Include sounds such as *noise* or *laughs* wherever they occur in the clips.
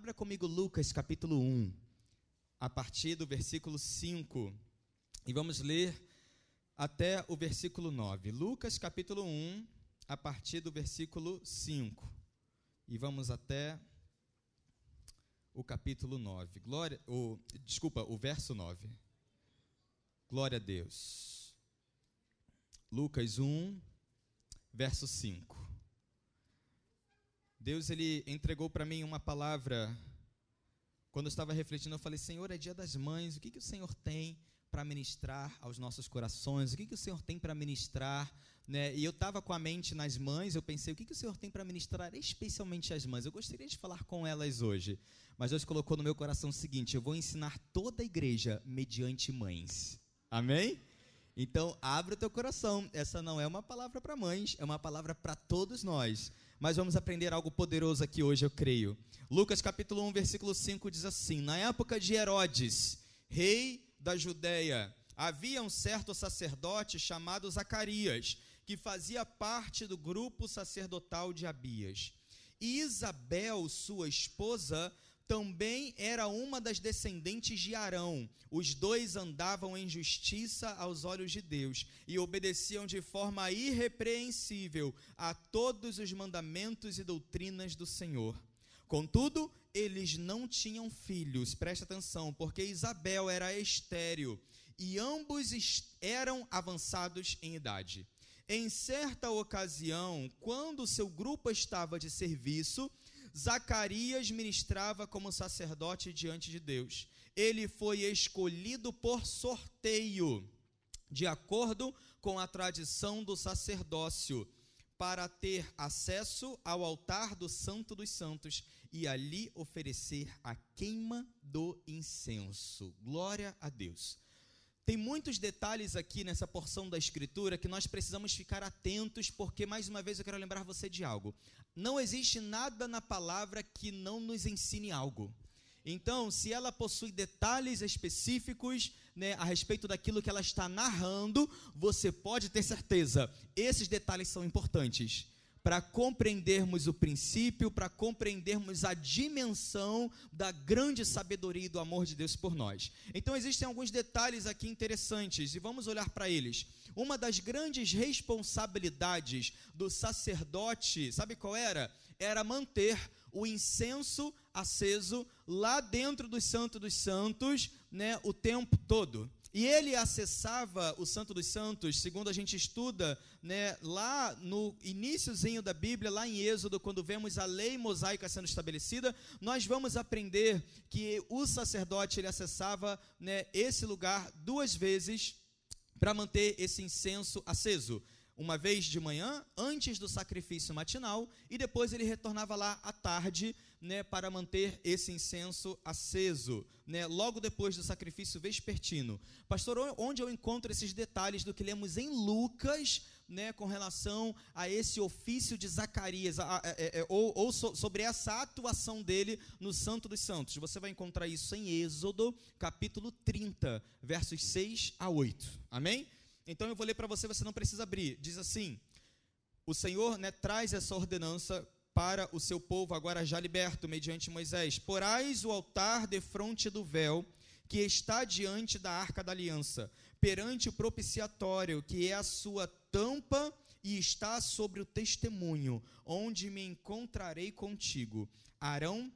Abra comigo Lucas capítulo 1, a partir do versículo 5, e vamos ler até o versículo 9. Lucas capítulo 1, a partir do versículo 5, e vamos até o capítulo 9. Glória, o, desculpa, o verso 9. Glória a Deus. Lucas 1, verso 5. Deus ele entregou para mim uma palavra. Quando eu estava refletindo, eu falei: Senhor, é dia das mães. O que, que o Senhor tem para ministrar aos nossos corações? O que, que o Senhor tem para ministrar? Né? E eu estava com a mente nas mães. Eu pensei: o que, que o Senhor tem para ministrar, especialmente às mães? Eu gostaria de falar com elas hoje. Mas Deus colocou no meu coração o seguinte: eu vou ensinar toda a igreja mediante mães. Amém? Então, abre o teu coração. Essa não é uma palavra para mães, é uma palavra para todos nós mas vamos aprender algo poderoso aqui hoje, eu creio. Lucas capítulo 1, versículo 5 diz assim: Na época de Herodes, rei da Judéia, havia um certo sacerdote chamado Zacarias, que fazia parte do grupo sacerdotal de Abias. E Isabel, sua esposa, também era uma das descendentes de Arão. Os dois andavam em justiça aos olhos de Deus e obedeciam de forma irrepreensível a todos os mandamentos e doutrinas do Senhor. Contudo, eles não tinham filhos, presta atenção, porque Isabel era estéril e ambos eram avançados em idade. Em certa ocasião, quando seu grupo estava de serviço, Zacarias ministrava como sacerdote diante de Deus. Ele foi escolhido por sorteio, de acordo com a tradição do sacerdócio, para ter acesso ao altar do Santo dos Santos e ali oferecer a queima do incenso. Glória a Deus. Tem muitos detalhes aqui nessa porção da Escritura que nós precisamos ficar atentos, porque, mais uma vez, eu quero lembrar você de algo. Não existe nada na palavra que não nos ensine algo. Então, se ela possui detalhes específicos né, a respeito daquilo que ela está narrando, você pode ter certeza, esses detalhes são importantes para compreendermos o princípio, para compreendermos a dimensão da grande sabedoria e do amor de Deus por nós. Então, existem alguns detalhes aqui interessantes e vamos olhar para eles. Uma das grandes responsabilidades do sacerdote, sabe qual era? Era manter o incenso aceso lá dentro do Santo dos Santos, né, o tempo todo. E ele acessava o Santo dos Santos, segundo a gente estuda, né, lá no iníciozinho da Bíblia, lá em Êxodo, quando vemos a lei mosaica sendo estabelecida, nós vamos aprender que o sacerdote ele acessava né, esse lugar duas vezes para manter esse incenso aceso. Uma vez de manhã, antes do sacrifício matinal, e depois ele retornava lá à tarde, né, para manter esse incenso aceso, né, logo depois do sacrifício vespertino. Pastor, onde eu encontro esses detalhes do que lemos em Lucas, né, com relação a esse ofício de Zacarias, a, a, a, é, é, ou, ou so, sobre essa atuação dele no Santo dos Santos? Você vai encontrar isso em Êxodo, capítulo 30, versos 6 a 8. Amém? Então eu vou ler para você, você não precisa abrir. Diz assim: O Senhor né, traz essa ordenança para o seu povo, agora já liberto, mediante Moisés: Porais o altar de fronte do véu, que está diante da arca da aliança, perante o propiciatório, que é a sua tampa e está sobre o testemunho, onde me encontrarei contigo. Arão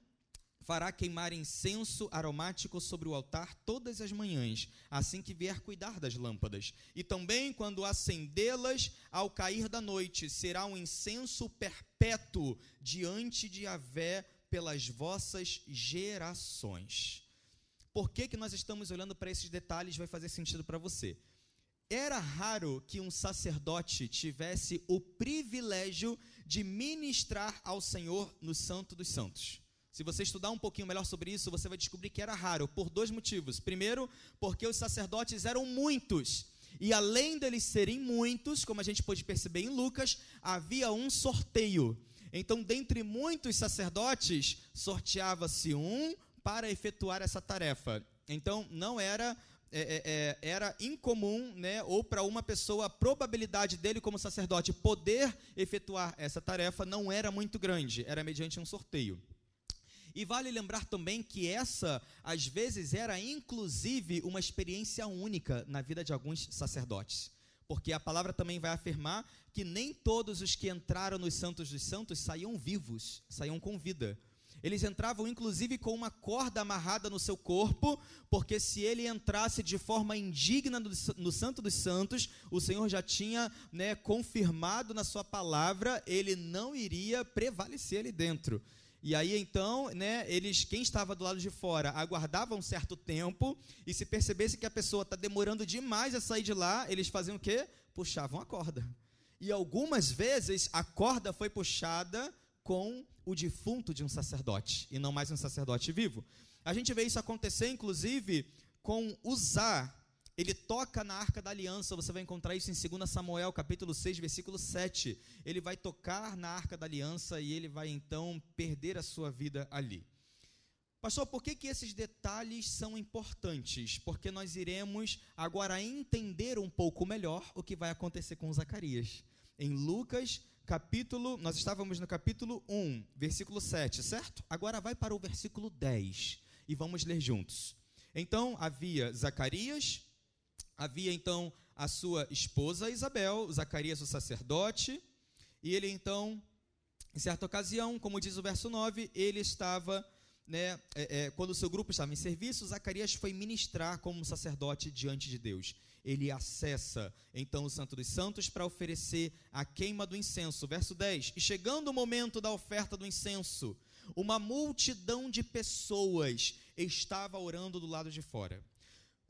fará queimar incenso aromático sobre o altar todas as manhãs, assim que vier cuidar das lâmpadas. E também quando acendê-las ao cair da noite, será um incenso perpétuo diante de Avé pelas vossas gerações. Por que, que nós estamos olhando para esses detalhes? Vai fazer sentido para você. Era raro que um sacerdote tivesse o privilégio de ministrar ao Senhor no Santo dos Santos. Se você estudar um pouquinho melhor sobre isso, você vai descobrir que era raro, por dois motivos. Primeiro, porque os sacerdotes eram muitos. E além deles serem muitos, como a gente pode perceber em Lucas, havia um sorteio. Então, dentre muitos sacerdotes, sorteava-se um para efetuar essa tarefa. Então, não era é, é, é era incomum, né, ou para uma pessoa, a probabilidade dele, como sacerdote, poder efetuar essa tarefa não era muito grande, era mediante um sorteio. E vale lembrar também que essa, às vezes, era inclusive uma experiência única na vida de alguns sacerdotes. Porque a palavra também vai afirmar que nem todos os que entraram nos Santos dos Santos saíam vivos, saíam com vida. Eles entravam inclusive com uma corda amarrada no seu corpo, porque se ele entrasse de forma indigna no, Santo dos Santos, o Senhor já tinha né, confirmado na sua palavra, ele não iria prevalecer ali dentro. E aí então, né, eles, quem estava do lado de fora, aguardava um certo tempo, e se percebesse que a pessoa está demorando demais a sair de lá, eles faziam o quê? Puxavam a corda. E algumas vezes a corda foi puxada com o defunto de um sacerdote, e não mais um sacerdote vivo. A gente vê isso acontecer, inclusive, com Uzá. Ele toca na arca da aliança, você vai encontrar isso em 2 Samuel, capítulo 6, versículo 7. Ele vai tocar na arca da aliança e ele vai então perder a sua vida ali. Pastor, por que, que esses detalhes são importantes? Porque nós iremos agora entender um pouco melhor o que vai acontecer com Zacarias. Em Lucas capítulo, nós estávamos no capítulo 1, versículo 7, certo? Agora vai para o versículo 10 e vamos ler juntos. Então havia Zacarias, havia então a sua esposa Isabel, Zacarias o sacerdote, e ele então, em certa ocasião, como diz o verso 9, ele estava, né, é, é, quando o seu grupo estava em serviço, Zacarias foi ministrar como sacerdote diante de Deus ele acessa então o Santo dos Santos para oferecer a queima do incenso. Verso 10: E chegando o momento da oferta do incenso, uma multidão de pessoas estava orando do lado de fora.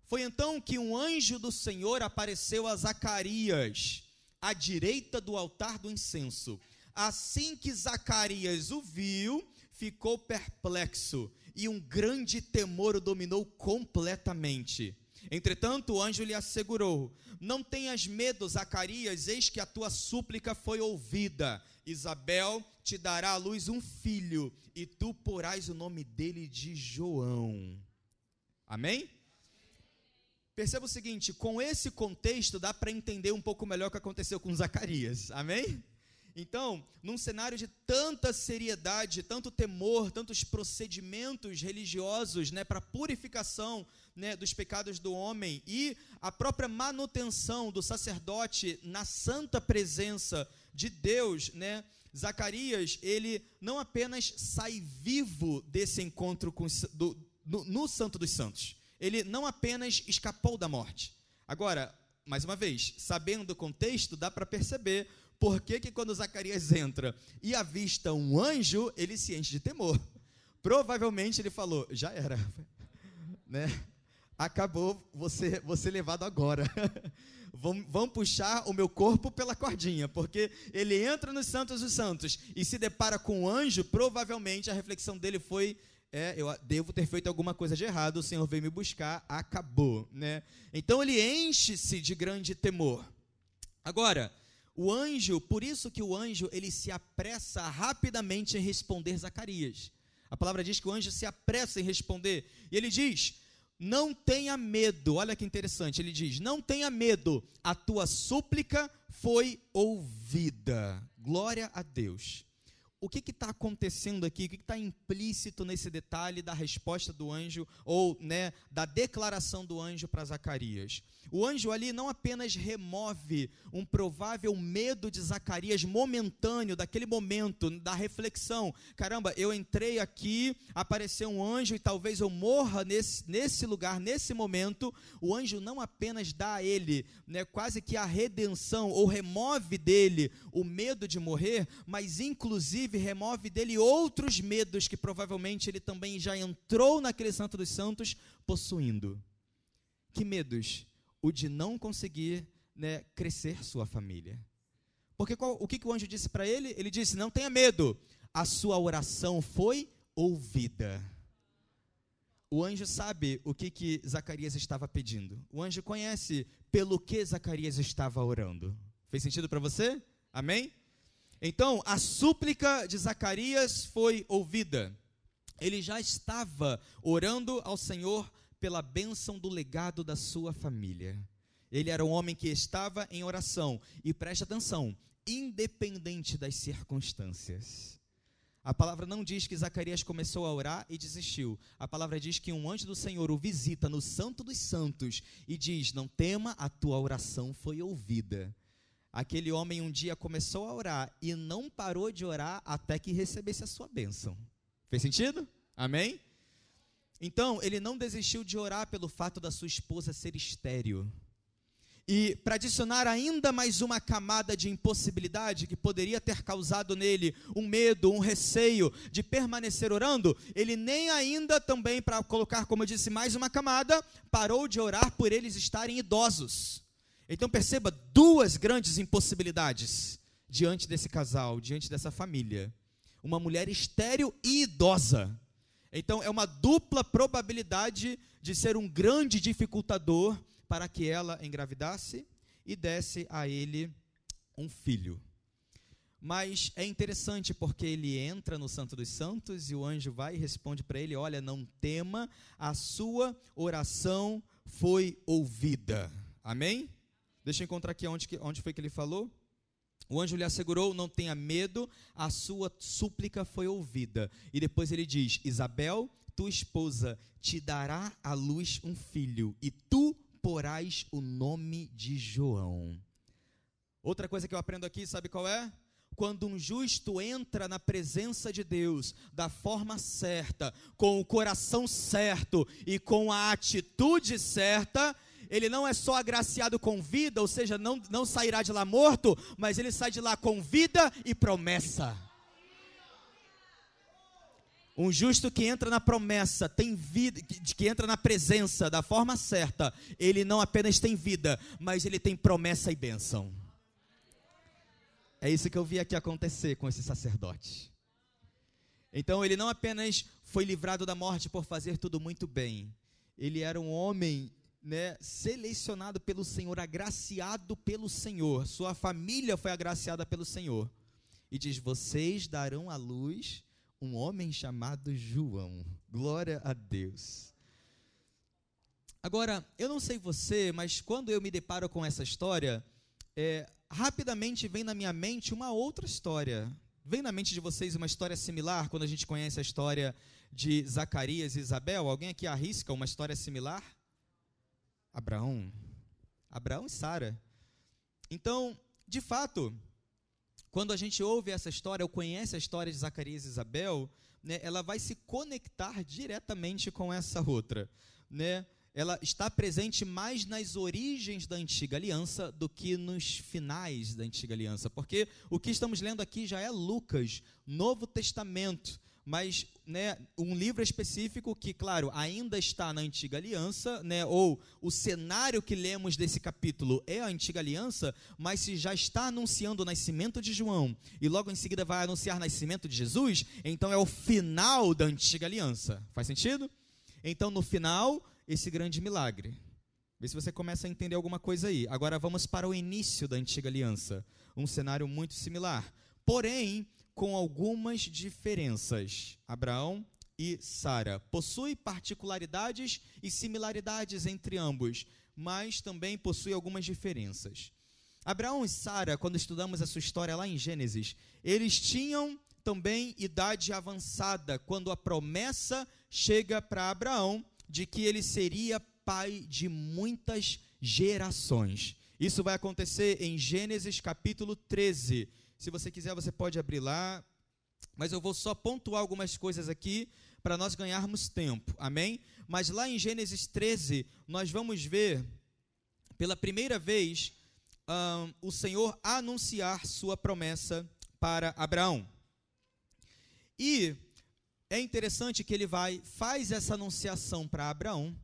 Foi então que um anjo do Senhor apareceu a Zacarias, à direita do altar do incenso. Assim que Zacarias o viu, ficou perplexo e um grande temor o dominou completamente. Entretanto, o anjo lhe assegurou: Não tenhas medo, Zacarias, eis que a tua súplica foi ouvida. Isabel te dará à luz um filho, e tu porás o nome dele de João. Amém? Perceba o seguinte: com esse contexto dá para entender um pouco melhor o que aconteceu com Zacarias. Amém? Então, num cenário de tanta seriedade, tanto temor, tantos procedimentos religiosos né, para purificação né, dos pecados do homem e a própria manutenção do sacerdote na santa presença de Deus, né, Zacarias, ele não apenas sai vivo desse encontro com, do, no, no Santo dos Santos, ele não apenas escapou da morte. Agora, mais uma vez, sabendo o contexto, dá para perceber por que, que quando Zacarias entra e avista um anjo, ele se enche de temor. Provavelmente ele falou: já era, *laughs* né? Acabou, você, você levado agora. *laughs* vão, vão puxar o meu corpo pela cordinha, porque ele entra nos Santos dos Santos e se depara com um anjo. Provavelmente a reflexão dele foi: é, eu devo ter feito alguma coisa de errado, o Senhor veio me buscar, acabou, né? Então ele enche-se de grande temor. Agora, o anjo, por isso que o anjo ele se apressa rapidamente em responder Zacarias. A palavra diz que o anjo se apressa em responder. E ele diz: Não tenha medo. Olha que interessante. Ele diz: Não tenha medo. A tua súplica foi ouvida. Glória a Deus o que está acontecendo aqui, o que está implícito nesse detalhe da resposta do anjo, ou né, da declaração do anjo para Zacarias. O anjo ali não apenas remove um provável medo de Zacarias momentâneo, daquele momento, da reflexão. Caramba, eu entrei aqui, apareceu um anjo e talvez eu morra nesse, nesse lugar, nesse momento. O anjo não apenas dá a ele né, quase que a redenção, ou remove dele o medo de morrer, mas inclusive inclusive remove dele outros medos que provavelmente ele também já entrou naquele santo dos santos possuindo. Que medos? O de não conseguir né, crescer sua família. Porque qual, o que, que o anjo disse para ele? Ele disse: Não tenha medo, a sua oração foi ouvida. O anjo sabe o que, que Zacarias estava pedindo. O anjo conhece pelo que Zacarias estava orando. Fez sentido para você? Amém? Então, a súplica de Zacarias foi ouvida. Ele já estava orando ao Senhor pela bênção do legado da sua família. Ele era um homem que estava em oração. E preste atenção, independente das circunstâncias. A palavra não diz que Zacarias começou a orar e desistiu. A palavra diz que um anjo do Senhor o visita no Santo dos Santos e diz: Não tema, a tua oração foi ouvida. Aquele homem um dia começou a orar e não parou de orar até que recebesse a sua bênção. Fez sentido? Amém? Então, ele não desistiu de orar pelo fato da sua esposa ser estéril. E para adicionar ainda mais uma camada de impossibilidade que poderia ter causado nele um medo, um receio de permanecer orando, ele nem ainda também, para colocar, como eu disse, mais uma camada, parou de orar por eles estarem idosos. Então perceba duas grandes impossibilidades diante desse casal, diante dessa família. Uma mulher estéril e idosa. Então é uma dupla probabilidade de ser um grande dificultador para que ela engravidasse e desse a ele um filho. Mas é interessante porque ele entra no Santo dos Santos e o anjo vai e responde para ele: Olha, não tema, a sua oração foi ouvida. Amém? Deixa eu encontrar aqui onde, onde foi que ele falou. O anjo lhe assegurou: Não tenha medo, a sua súplica foi ouvida. E depois ele diz: Isabel, tua esposa, te dará à luz um filho, e tu porás o nome de João. Outra coisa que eu aprendo aqui, sabe qual é? Quando um justo entra na presença de Deus da forma certa, com o coração certo e com a atitude certa, ele não é só agraciado com vida, ou seja, não, não sairá de lá morto, mas ele sai de lá com vida e promessa. Um justo que entra na promessa, tem vida, que, que entra na presença da forma certa, ele não apenas tem vida, mas ele tem promessa e bênção. É isso que eu vi aqui acontecer com esse sacerdote. Então ele não apenas foi livrado da morte por fazer tudo muito bem, ele era um homem né, selecionado pelo Senhor, agraciado pelo Senhor. Sua família foi agraciada pelo Senhor. E diz: Vocês darão à luz um homem chamado João. Glória a Deus. Agora, eu não sei você, mas quando eu me deparo com essa história, é, rapidamente vem na minha mente uma outra história. Vem na mente de vocês uma história similar quando a gente conhece a história de Zacarias e Isabel? Alguém aqui arrisca uma história similar? Abraão. Abraão e Sara. Então, de fato, quando a gente ouve essa história, ou conhece a história de Zacarias e Isabel, né, ela vai se conectar diretamente com essa outra. Né? Ela está presente mais nas origens da antiga aliança do que nos finais da antiga aliança, porque o que estamos lendo aqui já é Lucas, Novo Testamento mas né, um livro específico que, claro, ainda está na antiga aliança, né, ou o cenário que lemos desse capítulo é a antiga aliança, mas se já está anunciando o nascimento de João e logo em seguida vai anunciar o nascimento de Jesus, então é o final da antiga aliança. Faz sentido? Então, no final, esse grande milagre. Vê se você começa a entender alguma coisa aí. Agora vamos para o início da antiga aliança. Um cenário muito similar. Porém, com algumas diferenças. Abraão e Sara possuem particularidades e similaridades entre ambos, mas também possuem algumas diferenças. Abraão e Sara, quando estudamos a sua história lá em Gênesis, eles tinham também idade avançada quando a promessa chega para Abraão de que ele seria pai de muitas gerações. Isso vai acontecer em Gênesis capítulo 13, se você quiser, você pode abrir lá. Mas eu vou só pontuar algumas coisas aqui para nós ganharmos tempo. Amém? Mas lá em Gênesis 13, nós vamos ver, pela primeira vez, um, o Senhor anunciar sua promessa para Abraão. E é interessante que ele vai, faz essa anunciação para Abraão.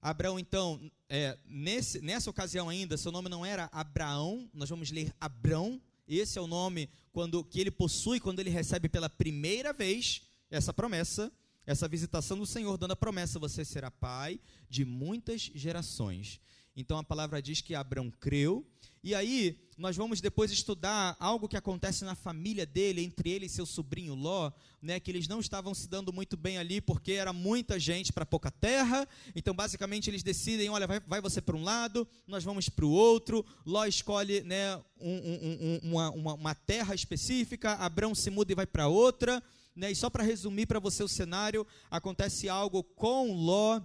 Abraão, então, é, nesse, nessa ocasião ainda, seu nome não era Abraão, nós vamos ler Abrão, esse é o nome quando que ele possui quando ele recebe pela primeira vez essa promessa, essa visitação do Senhor, dando a promessa: você será pai de muitas gerações. Então a palavra diz que Abraão creu. E aí nós vamos depois estudar algo que acontece na família dele, entre ele e seu sobrinho Ló, né, que eles não estavam se dando muito bem ali porque era muita gente para pouca terra. Então basicamente eles decidem, olha, vai, vai você para um lado, nós vamos para o outro. Ló escolhe né, um, um, um, uma, uma, uma terra específica, Abraão se muda e vai para outra. né? E só para resumir para você o cenário, acontece algo com Ló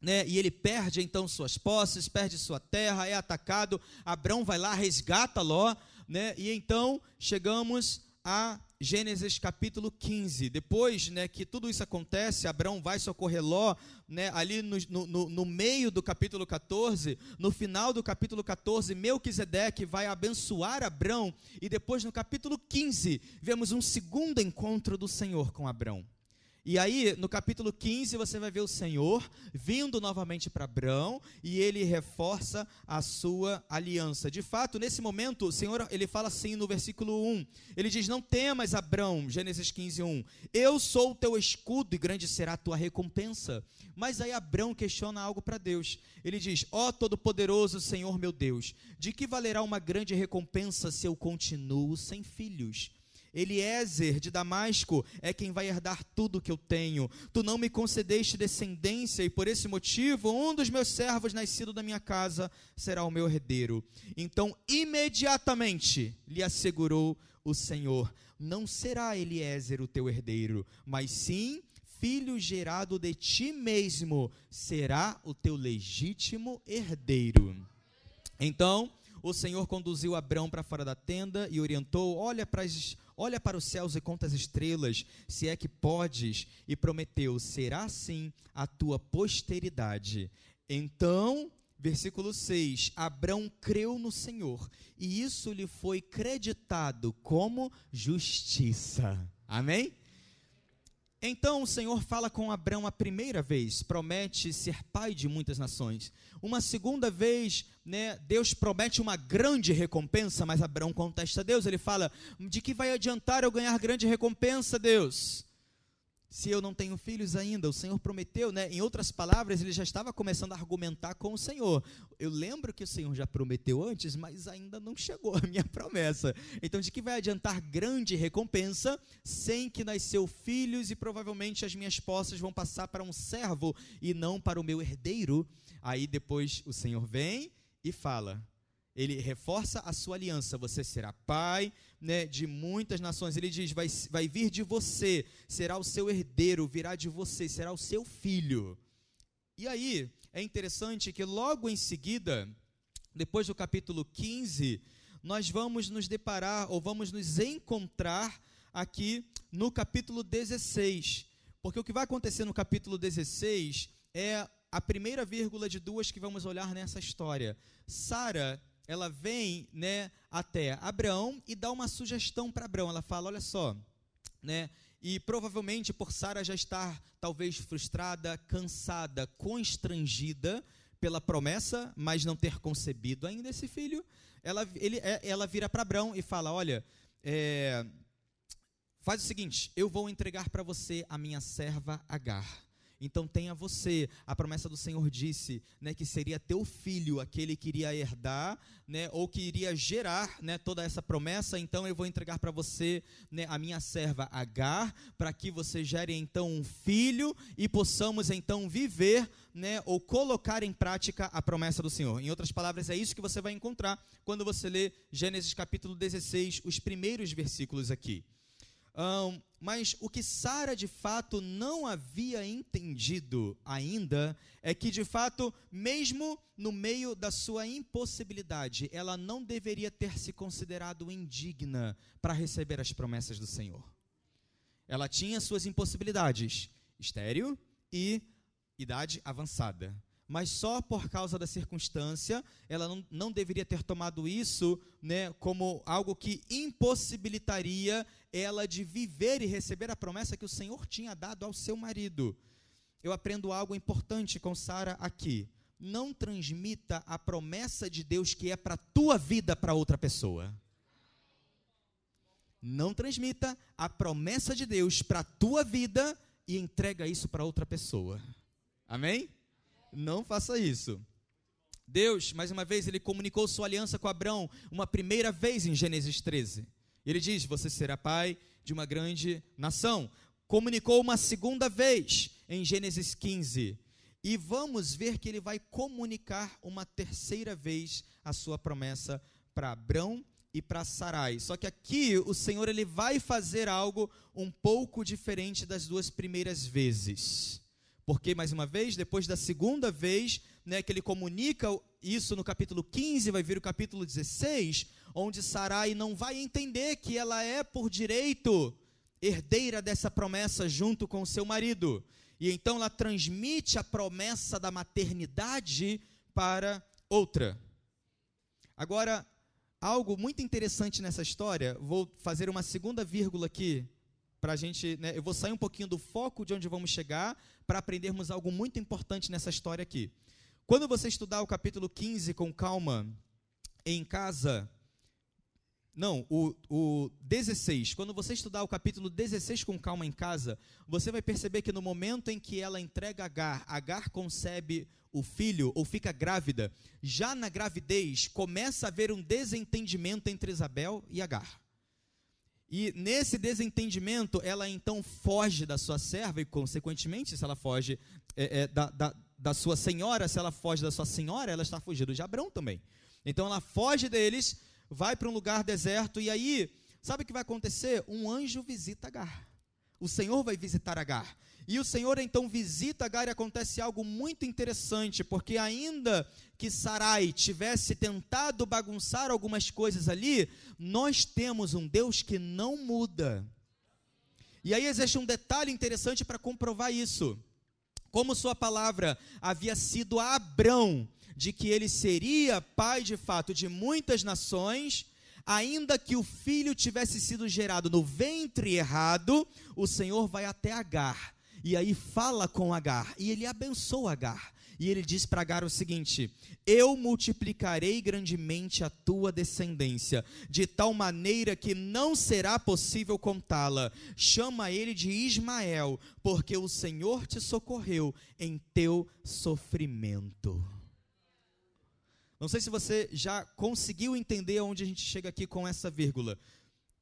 né, e ele perde então suas posses, perde sua terra, é atacado. Abrão vai lá, resgata Ló, né, e então chegamos a Gênesis capítulo 15. Depois né, que tudo isso acontece, Abraão vai socorrer Ló, né, ali no, no, no, meio do capítulo 14, no final do capítulo 14, Melquisedeque vai abençoar Abraão, e depois no capítulo 15, vemos um segundo encontro do Senhor com Abraão. E aí, no capítulo 15, você vai ver o Senhor vindo novamente para Abraão e ele reforça a sua aliança. De fato, nesse momento, o Senhor, ele fala assim no versículo 1. Ele diz: "Não temas, Abraão", Gênesis 15, 1. "Eu sou o teu escudo e grande será a tua recompensa". Mas aí Abraão questiona algo para Deus. Ele diz: "Ó todo-poderoso Senhor meu Deus, de que valerá uma grande recompensa se eu continuo sem filhos?" Eliezer de Damasco é quem vai herdar tudo que eu tenho. Tu não me concedeste descendência, e por esse motivo, um dos meus servos nascido da minha casa será o meu herdeiro. Então, imediatamente lhe assegurou o Senhor: Não será Eliezer o teu herdeiro, mas sim filho gerado de ti mesmo será o teu legítimo herdeiro. Então, o Senhor conduziu Abrão para fora da tenda e orientou: Olha para as Olha para os céus e conta as estrelas, se é que podes, e prometeu: será assim a tua posteridade. Então, versículo 6: Abrão creu no Senhor, e isso lhe foi creditado como justiça. Amém? Então o Senhor fala com Abraão a primeira vez, promete ser pai de muitas nações. Uma segunda vez, né, Deus promete uma grande recompensa, mas Abraão contesta a Deus. Ele fala: De que vai adiantar eu ganhar grande recompensa, Deus? Se eu não tenho filhos ainda, o Senhor prometeu, né? Em outras palavras, ele já estava começando a argumentar com o Senhor. Eu lembro que o Senhor já prometeu antes, mas ainda não chegou a minha *laughs* promessa. Então, de que vai adiantar grande recompensa sem que nasceu filhos e provavelmente as minhas posses vão passar para um servo e não para o meu herdeiro? Aí depois o Senhor vem e fala: ele reforça a sua aliança. Você será pai né, de muitas nações. Ele diz: vai, vai vir de você, será o seu herdeiro, virá de você, será o seu filho. E aí é interessante que logo em seguida, depois do capítulo 15, nós vamos nos deparar ou vamos nos encontrar aqui no capítulo 16. Porque o que vai acontecer no capítulo 16 é a primeira vírgula de duas que vamos olhar nessa história. Sara ela vem, né, até Abraão e dá uma sugestão para Abraão. Ela fala, olha só, né, e provavelmente por Sara já estar talvez frustrada, cansada, constrangida pela promessa, mas não ter concebido ainda esse filho, ela, ele, é, ela vira para Abraão e fala, olha, é, faz o seguinte, eu vou entregar para você a minha serva Agar então tenha você. A promessa do Senhor disse, né, que seria teu filho aquele que iria herdar, né, ou que iria gerar, né, toda essa promessa. Então eu vou entregar para você, né, a minha serva Agar, para que você gere então um filho e possamos então viver, né, ou colocar em prática a promessa do Senhor. Em outras palavras, é isso que você vai encontrar quando você lê Gênesis capítulo 16, os primeiros versículos aqui. Um, mas o que Sara de fato não havia entendido ainda é que, de fato, mesmo no meio da sua impossibilidade, ela não deveria ter se considerado indigna para receber as promessas do Senhor. Ela tinha suas impossibilidades, estéreo e idade avançada mas só por causa da circunstância, ela não, não deveria ter tomado isso né, como algo que impossibilitaria ela de viver e receber a promessa que o Senhor tinha dado ao seu marido. Eu aprendo algo importante com Sara aqui. Não transmita a promessa de Deus que é para a tua vida para outra pessoa. Não transmita a promessa de Deus para a tua vida e entrega isso para outra pessoa. Amém? Não faça isso. Deus, mais uma vez, ele comunicou sua aliança com Abraão uma primeira vez em Gênesis 13. Ele diz: Você será pai de uma grande nação. Comunicou uma segunda vez em Gênesis 15. E vamos ver que ele vai comunicar uma terceira vez a sua promessa para Abraão e para Sarai. Só que aqui o Senhor ele vai fazer algo um pouco diferente das duas primeiras vezes. Porque, mais uma vez, depois da segunda vez, né, que ele comunica isso no capítulo 15, vai vir o capítulo 16, onde Sarai não vai entender que ela é, por direito, herdeira dessa promessa junto com seu marido. E então ela transmite a promessa da maternidade para outra. Agora, algo muito interessante nessa história, vou fazer uma segunda vírgula aqui, para a gente, né, eu vou sair um pouquinho do foco de onde vamos chegar, para aprendermos algo muito importante nessa história aqui. Quando você estudar o capítulo 15 com calma, em casa, não, o, o 16. Quando você estudar o capítulo 16 com calma em casa, você vai perceber que no momento em que ela entrega Agar, Agar concebe o filho ou fica grávida, já na gravidez começa a haver um desentendimento entre Isabel e Agar. E nesse desentendimento, ela então foge da sua serva, e consequentemente, se ela foge é, é, da, da, da sua senhora, se ela foge da sua senhora, ela está fugindo de Abrão também. Então ela foge deles vai para um lugar deserto e aí, sabe o que vai acontecer? Um anjo visita Agar. O Senhor vai visitar Agar. E o Senhor então visita Agar e acontece algo muito interessante, porque ainda que Sarai tivesse tentado bagunçar algumas coisas ali, nós temos um Deus que não muda. E aí existe um detalhe interessante para comprovar isso. Como sua palavra havia sido a Abrão de que ele seria pai de fato de muitas nações, ainda que o filho tivesse sido gerado no ventre errado, o Senhor vai até Agar e aí fala com Agar e ele abençoa Agar. E ele diz para Agar o seguinte: Eu multiplicarei grandemente a tua descendência, de tal maneira que não será possível contá-la. Chama ele de Ismael, porque o Senhor te socorreu em teu sofrimento. Não sei se você já conseguiu entender onde a gente chega aqui com essa vírgula.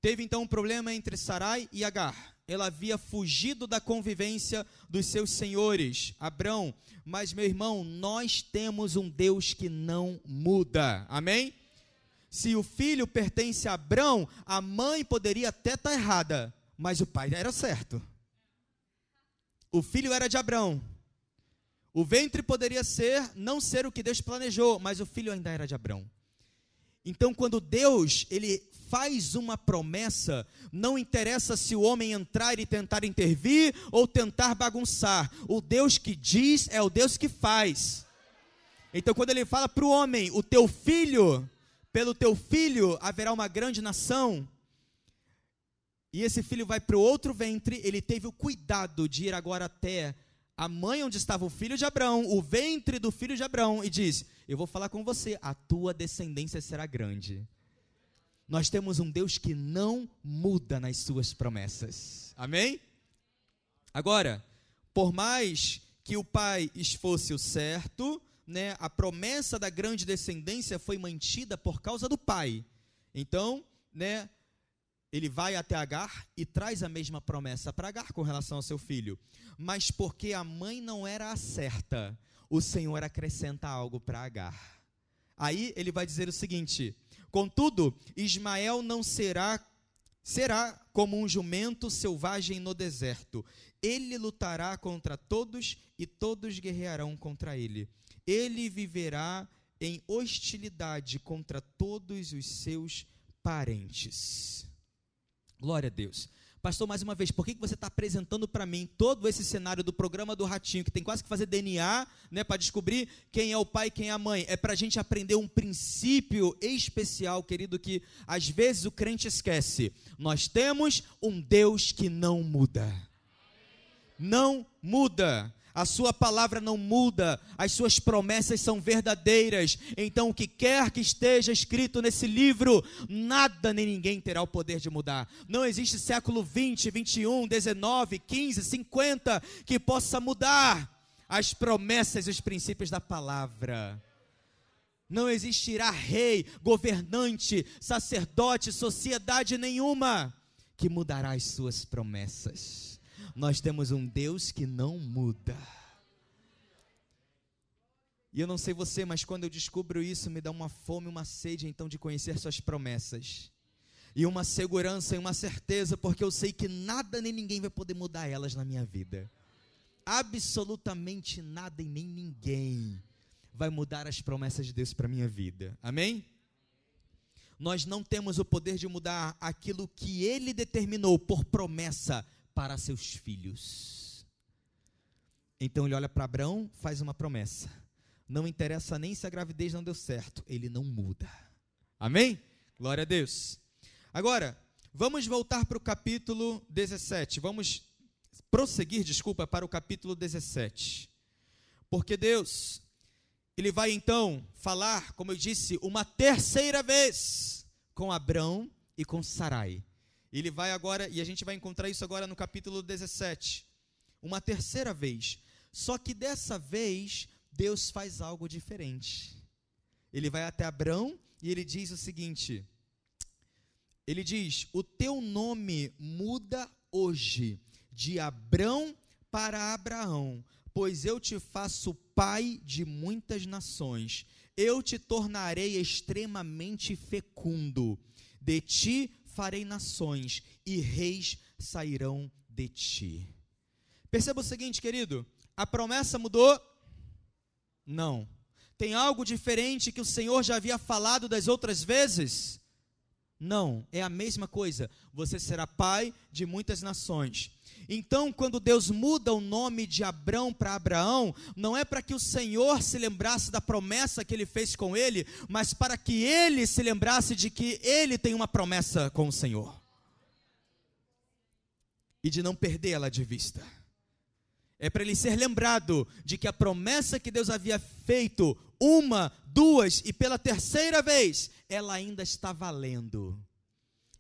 Teve então um problema entre Sarai e Agar. Ela havia fugido da convivência dos seus senhores, Abrão. Mas, meu irmão, nós temos um Deus que não muda. Amém? Se o filho pertence a Abrão, a mãe poderia até estar errada, mas o pai era certo. O filho era de Abrão, o ventre poderia ser, não ser o que Deus planejou, mas o filho ainda era de Abraão. Então, quando Deus, ele faz uma promessa, não interessa se o homem entrar e tentar intervir ou tentar bagunçar. O Deus que diz é o Deus que faz. Então, quando ele fala para o homem, o teu filho, pelo teu filho haverá uma grande nação, e esse filho vai para o outro ventre, ele teve o cuidado de ir agora até a mãe onde estava o filho de Abraão, o ventre do filho de Abraão, e diz: Eu vou falar com você, a tua descendência será grande. Nós temos um Deus que não muda nas suas promessas. Amém? Agora, por mais que o pai fosse o certo, né, a promessa da grande descendência foi mantida por causa do pai. Então, né, ele vai até Agar e traz a mesma promessa para Agar com relação ao seu filho. Mas porque a mãe não era a certa, o Senhor acrescenta algo para Agar. Aí ele vai dizer o seguinte: Contudo, Ismael não será será como um jumento selvagem no deserto. Ele lutará contra todos e todos guerrearão contra ele. Ele viverá em hostilidade contra todos os seus parentes. Glória a Deus. Pastor, mais uma vez, por que você está apresentando para mim todo esse cenário do programa do Ratinho, que tem quase que fazer DNA, né, para descobrir quem é o pai e quem é a mãe? É para a gente aprender um princípio especial, querido, que às vezes o crente esquece. Nós temos um Deus que não muda. Não muda a sua palavra não muda, as suas promessas são verdadeiras. Então, o que quer que esteja escrito nesse livro, nada nem ninguém terá o poder de mudar. Não existe século 20, 21, 19, 15, 50 que possa mudar as promessas e os princípios da palavra. Não existirá rei, governante, sacerdote, sociedade nenhuma que mudará as suas promessas. Nós temos um Deus que não muda. E eu não sei você, mas quando eu descubro isso, me dá uma fome, uma sede então de conhecer suas promessas. E uma segurança e uma certeza, porque eu sei que nada nem ninguém vai poder mudar elas na minha vida. Absolutamente nada e nem ninguém vai mudar as promessas de Deus para minha vida. Amém? Nós não temos o poder de mudar aquilo que ele determinou por promessa para seus filhos. Então ele olha para Abraão, faz uma promessa não interessa nem se a gravidez não deu certo, ele não muda. Amém? Glória a Deus. Agora, vamos voltar para o capítulo 17. Vamos prosseguir, desculpa, para o capítulo 17. Porque Deus, ele vai então falar, como eu disse, uma terceira vez com Abrão e com Sarai. Ele vai agora, e a gente vai encontrar isso agora no capítulo 17. Uma terceira vez. Só que dessa vez Deus faz algo diferente. Ele vai até Abraão e ele diz o seguinte: ele diz: O teu nome muda hoje de Abrão para Abraão, pois eu te faço pai de muitas nações. Eu te tornarei extremamente fecundo. De ti farei nações e reis sairão de ti. Perceba o seguinte, querido: a promessa mudou, não. Tem algo diferente que o Senhor já havia falado das outras vezes? Não, é a mesma coisa. Você será pai de muitas nações. Então, quando Deus muda o nome de Abrão para Abraão, não é para que o Senhor se lembrasse da promessa que ele fez com ele, mas para que ele se lembrasse de que ele tem uma promessa com o Senhor. E de não perdê-la de vista. É para ele ser lembrado de que a promessa que Deus havia feito, uma, duas e pela terceira vez, ela ainda está valendo.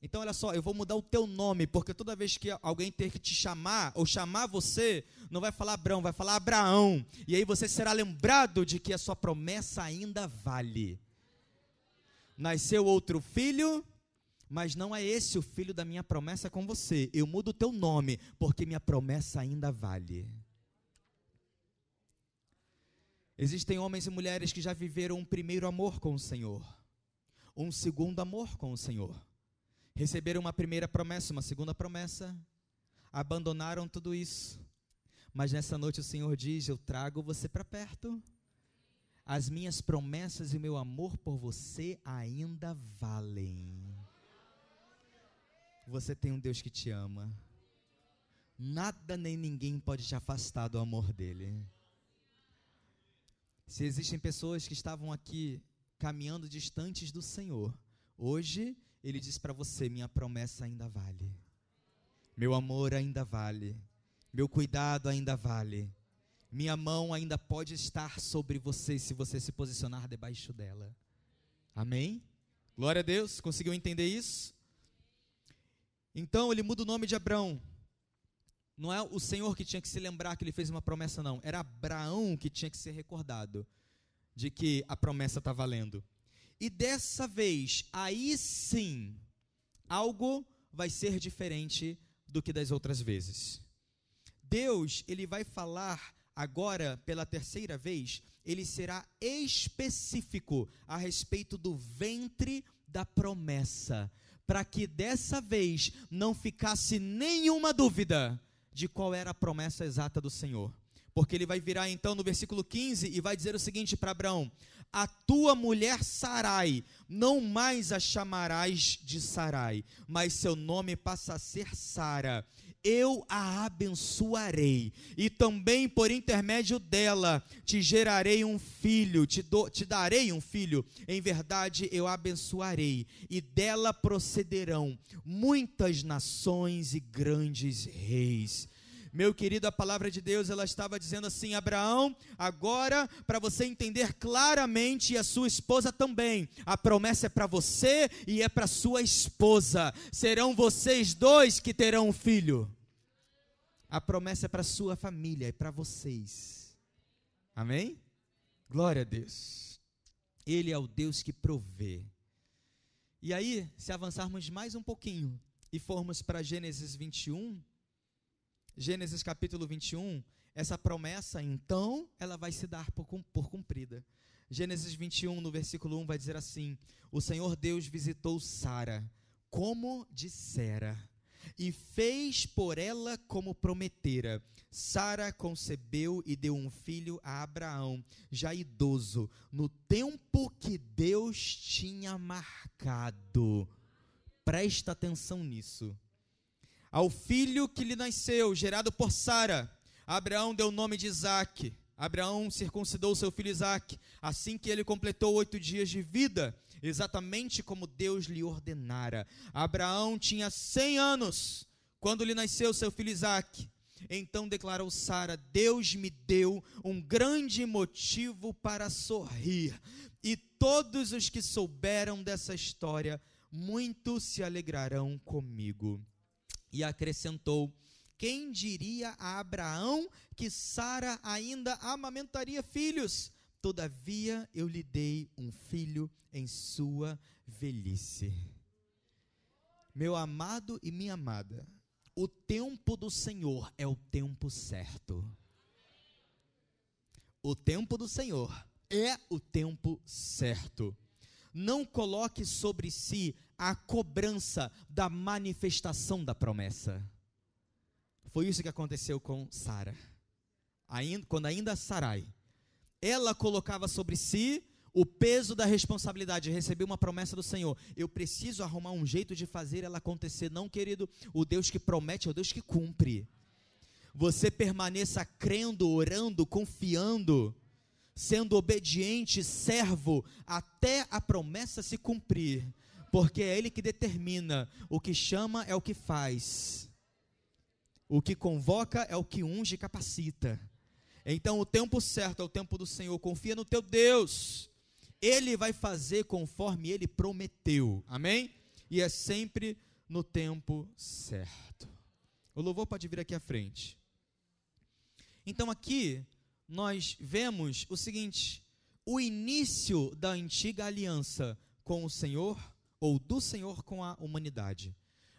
Então, olha só, eu vou mudar o teu nome, porque toda vez que alguém ter que te chamar, ou chamar você, não vai falar Abraão, vai falar Abraão. E aí você será lembrado de que a sua promessa ainda vale. Nasceu outro filho, mas não é esse o filho da minha promessa com você. Eu mudo o teu nome, porque minha promessa ainda vale. Existem homens e mulheres que já viveram um primeiro amor com o Senhor, um segundo amor com o Senhor. Receberam uma primeira promessa, uma segunda promessa, abandonaram tudo isso. Mas nessa noite o Senhor diz: Eu trago você para perto. As minhas promessas e meu amor por você ainda valem. Você tem um Deus que te ama. Nada nem ninguém pode te afastar do amor dele. Se existem pessoas que estavam aqui caminhando distantes do Senhor, hoje ele diz para você: minha promessa ainda vale, meu amor ainda vale, meu cuidado ainda vale, minha mão ainda pode estar sobre você se você se posicionar debaixo dela. Amém? Glória a Deus, conseguiu entender isso? Então ele muda o nome de Abraão não é o Senhor que tinha que se lembrar que ele fez uma promessa, não. Era Abraão que tinha que ser recordado de que a promessa está valendo. E dessa vez, aí sim, algo vai ser diferente do que das outras vezes. Deus, ele vai falar agora pela terceira vez, ele será específico a respeito do ventre da promessa, para que dessa vez não ficasse nenhuma dúvida de qual era a promessa exata do Senhor. Porque ele vai virar então no versículo 15 e vai dizer o seguinte para Abraão: A tua mulher Sarai, não mais a chamarás de Sarai, mas seu nome passa a ser Sara eu a abençoarei, e também por intermédio dela te gerarei um filho, te, do, te darei um filho, em verdade eu a abençoarei, e dela procederão muitas nações e grandes reis. Meu querido, a palavra de Deus, ela estava dizendo assim: Abraão, agora, para você entender claramente, e a sua esposa também, a promessa é para você e é para sua esposa. Serão vocês dois que terão um filho. A promessa é para sua família, é para vocês. Amém? Glória a Deus. Ele é o Deus que provê. E aí, se avançarmos mais um pouquinho e formos para Gênesis 21, Gênesis capítulo 21, essa promessa, então, ela vai se dar por, por cumprida. Gênesis 21, no versículo 1, vai dizer assim: O Senhor Deus visitou Sara, como dissera, e fez por ela como prometera. Sara concebeu e deu um filho a Abraão, já idoso, no tempo que Deus tinha marcado. Presta atenção nisso. Ao filho que lhe nasceu, gerado por Sara, Abraão deu o nome de Isaac. Abraão circuncidou seu filho Isaac, assim que ele completou oito dias de vida, exatamente como Deus lhe ordenara. Abraão tinha cem anos quando lhe nasceu seu filho Isaac. Então declarou Sara: Deus me deu um grande motivo para sorrir. E todos os que souberam dessa história, muito se alegrarão comigo. E acrescentou: quem diria a Abraão que Sara ainda amamentaria filhos? Todavia eu lhe dei um filho em sua velhice. Meu amado e minha amada, o tempo do Senhor é o tempo certo. O tempo do Senhor é o tempo certo. Não coloque sobre si a cobrança da manifestação da promessa. Foi isso que aconteceu com Sara. quando ainda Sarai, ela colocava sobre si o peso da responsabilidade de receber uma promessa do Senhor. Eu preciso arrumar um jeito de fazer ela acontecer. Não, querido, o Deus que promete é o Deus que cumpre. Você permaneça crendo, orando, confiando, sendo obediente, servo, até a promessa se cumprir. Porque é Ele que determina, o que chama é o que faz. O que convoca é o que unge e capacita. Então, o tempo certo é o tempo do Senhor. Confia no teu Deus. Ele vai fazer conforme ele prometeu. Amém? E é sempre no tempo certo. O louvor pode vir aqui à frente. Então, aqui nós vemos o seguinte: o início da antiga aliança com o Senhor, ou do Senhor com a humanidade.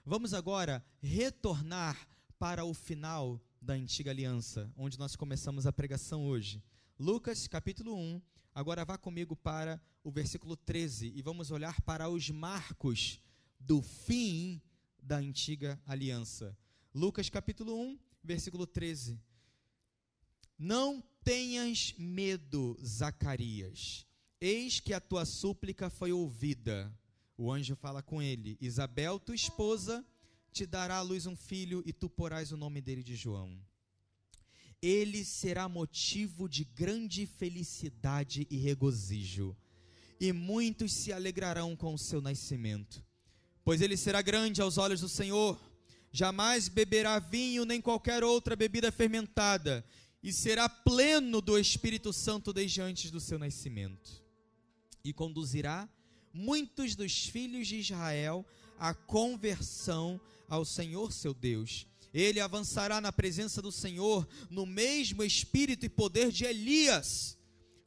Vamos agora retornar para o final da antiga aliança, onde nós começamos a pregação hoje. Lucas capítulo 1. Agora vá comigo para o versículo 13 e vamos olhar para os marcos do fim da antiga aliança. Lucas capítulo 1, versículo 13. Não tenhas medo, Zacarias. Eis que a tua súplica foi ouvida. O anjo fala com ele: Isabel, tua esposa, te dará à luz um filho e tu porás o nome dele de João. Ele será motivo de grande felicidade e regozijo, e muitos se alegrarão com o seu nascimento, pois ele será grande aos olhos do Senhor, jamais beberá vinho nem qualquer outra bebida fermentada, e será pleno do Espírito Santo desde antes do seu nascimento, e conduzirá muitos dos filhos de Israel à conversão ao Senhor seu Deus. Ele avançará na presença do Senhor no mesmo espírito e poder de Elias,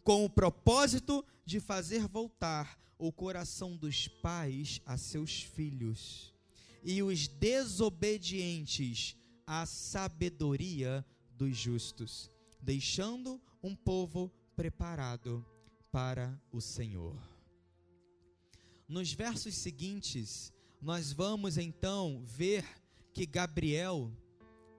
com o propósito de fazer voltar o coração dos pais a seus filhos e os desobedientes à sabedoria dos justos, deixando um povo preparado para o Senhor. Nos versos seguintes, nós vamos então ver que Gabriel,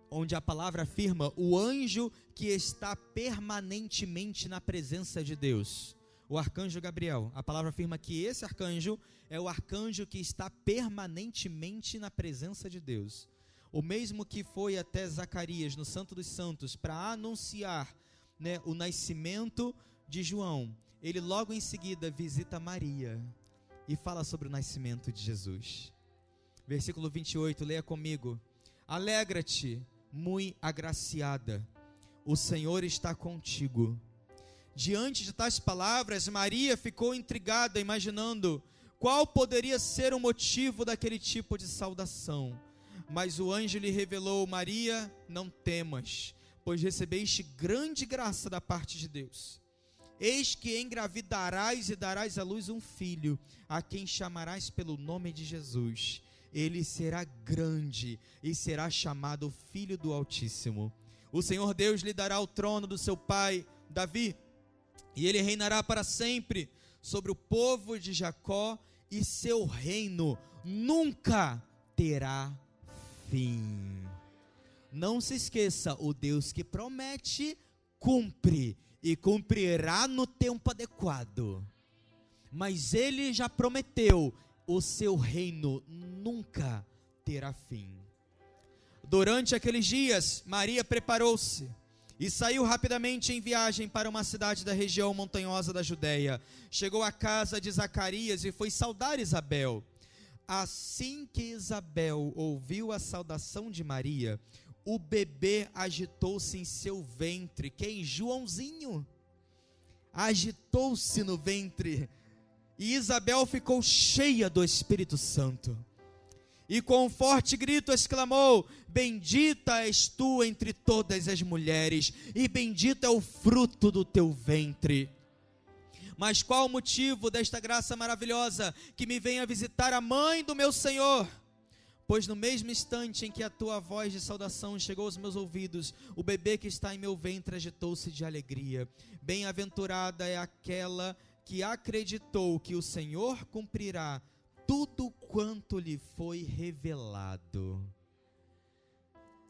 onde a palavra afirma o anjo que está permanentemente na presença de Deus, o arcanjo Gabriel, a palavra afirma que esse arcanjo é o arcanjo que está permanentemente na presença de Deus. O mesmo que foi até Zacarias no Santo dos Santos para anunciar né, o nascimento de João, ele logo em seguida visita Maria e fala sobre o nascimento de Jesus. Versículo 28, leia comigo. Alegra-te, muito agraciada, o Senhor está contigo. Diante de tais palavras, Maria ficou intrigada, imaginando qual poderia ser o motivo daquele tipo de saudação. Mas o anjo lhe revelou: Maria, não temas, pois recebeste grande graça da parte de Deus. Eis que engravidarás e darás à luz um filho, a quem chamarás pelo nome de Jesus. Ele será grande e será chamado Filho do Altíssimo. O Senhor Deus lhe dará o trono do seu pai Davi, e ele reinará para sempre sobre o povo de Jacó, e seu reino nunca terá fim. Não se esqueça, o Deus que promete, cumpre e cumprirá no tempo adequado. Mas ele já prometeu, o seu reino nunca terá fim. Durante aqueles dias, Maria preparou-se e saiu rapidamente em viagem para uma cidade da região montanhosa da Judéia. Chegou à casa de Zacarias e foi saudar Isabel. Assim que Isabel ouviu a saudação de Maria, o bebê agitou-se em seu ventre. Quem? Joãozinho. Agitou-se no ventre. E Isabel ficou cheia do Espírito Santo e com um forte grito exclamou: Bendita és tu entre todas as mulheres, e bendito é o fruto do teu ventre. Mas qual o motivo desta graça maravilhosa que me venha visitar a mãe do meu Senhor? Pois no mesmo instante em que a tua voz de saudação chegou aos meus ouvidos, o bebê que está em meu ventre agitou-se de alegria. Bem-aventurada é aquela que acreditou que o Senhor cumprirá tudo quanto lhe foi revelado.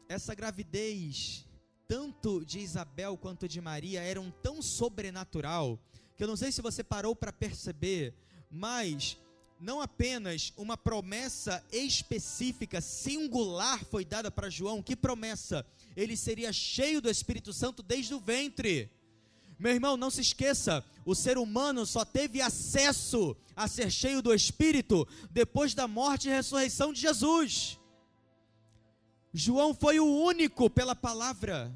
Essa gravidez, tanto de Isabel quanto de Maria, eram tão sobrenatural que eu não sei se você parou para perceber, mas não apenas uma promessa específica, singular foi dada para João. Que promessa? Ele seria cheio do Espírito Santo desde o ventre. Meu irmão, não se esqueça, o ser humano só teve acesso a ser cheio do Espírito depois da morte e ressurreição de Jesus. João foi o único, pela palavra,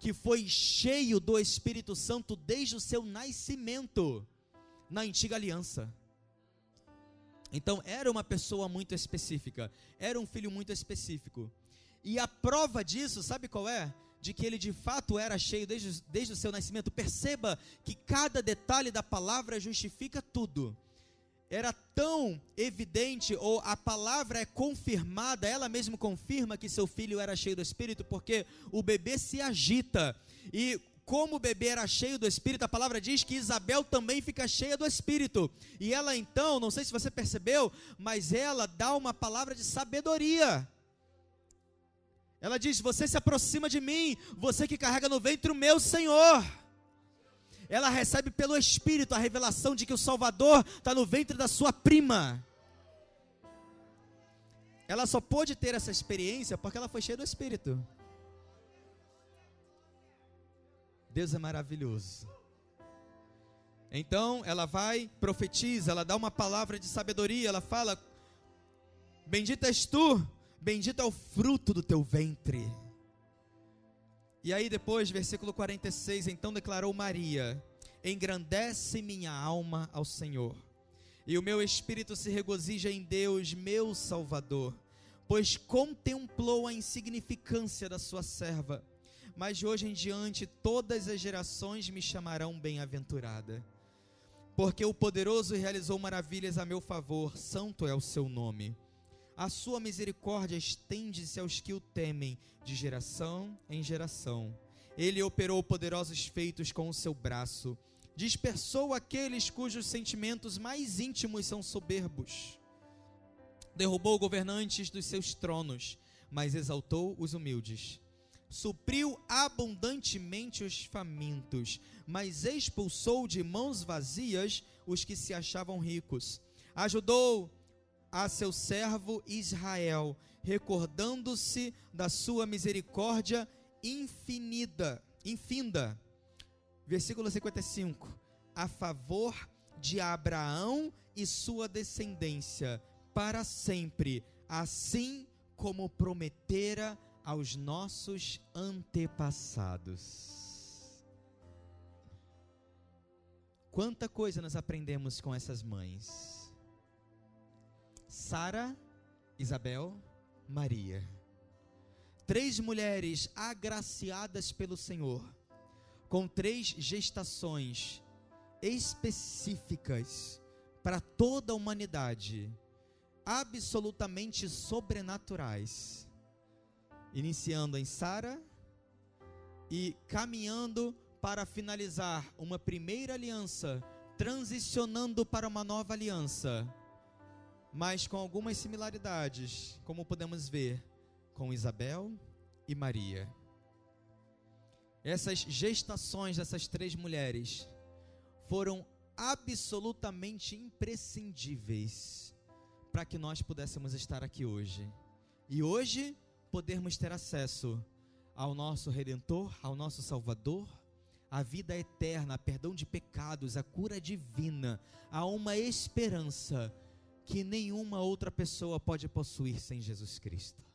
que foi cheio do Espírito Santo desde o seu nascimento na antiga aliança. Então, era uma pessoa muito específica, era um filho muito específico. E a prova disso, sabe qual é? de que ele de fato era cheio desde, desde o seu nascimento. Perceba que cada detalhe da palavra justifica tudo. Era tão evidente, ou a palavra é confirmada, ela mesma confirma que seu filho era cheio do Espírito, porque o bebê se agita. E como o bebê era cheio do Espírito, a palavra diz que Isabel também fica cheia do Espírito. E ela então, não sei se você percebeu, mas ela dá uma palavra de sabedoria. Ela diz: Você se aproxima de mim, você que carrega no ventre o meu Senhor. Ela recebe pelo Espírito a revelação de que o Salvador está no ventre da sua prima. Ela só pôde ter essa experiência porque ela foi cheia do Espírito. Deus é maravilhoso. Então ela vai, profetiza, ela dá uma palavra de sabedoria, ela fala: Bendita és tu Bendito é o fruto do teu ventre. E aí depois, versículo 46, então declarou Maria: Engrandece minha alma ao Senhor, e o meu espírito se regozija em Deus, meu Salvador, pois contemplou a insignificância da sua serva. Mas de hoje em diante todas as gerações me chamarão bem-aventurada. Porque o poderoso realizou maravilhas a meu favor, santo é o seu nome. A sua misericórdia estende-se aos que o temem, de geração em geração. Ele operou poderosos feitos com o seu braço, dispersou aqueles cujos sentimentos mais íntimos são soberbos. Derrubou governantes dos seus tronos, mas exaltou os humildes. Supriu abundantemente os famintos, mas expulsou de mãos vazias os que se achavam ricos. Ajudou a seu servo Israel, recordando-se da sua misericórdia infinita, infinda. Versículo 55. A favor de Abraão e sua descendência para sempre, assim como prometera aos nossos antepassados. Quanta coisa nós aprendemos com essas mães. Sara, Isabel, Maria. Três mulheres agraciadas pelo Senhor, com três gestações específicas para toda a humanidade, absolutamente sobrenaturais. Iniciando em Sara, e caminhando para finalizar uma primeira aliança, transicionando para uma nova aliança, mas com algumas similaridades, como podemos ver com Isabel e Maria. Essas gestações dessas três mulheres foram absolutamente imprescindíveis para que nós pudéssemos estar aqui hoje. E hoje podermos ter acesso ao nosso redentor, ao nosso salvador, a vida eterna, a perdão de pecados, a cura divina, a uma esperança que nenhuma outra pessoa pode possuir sem Jesus Cristo.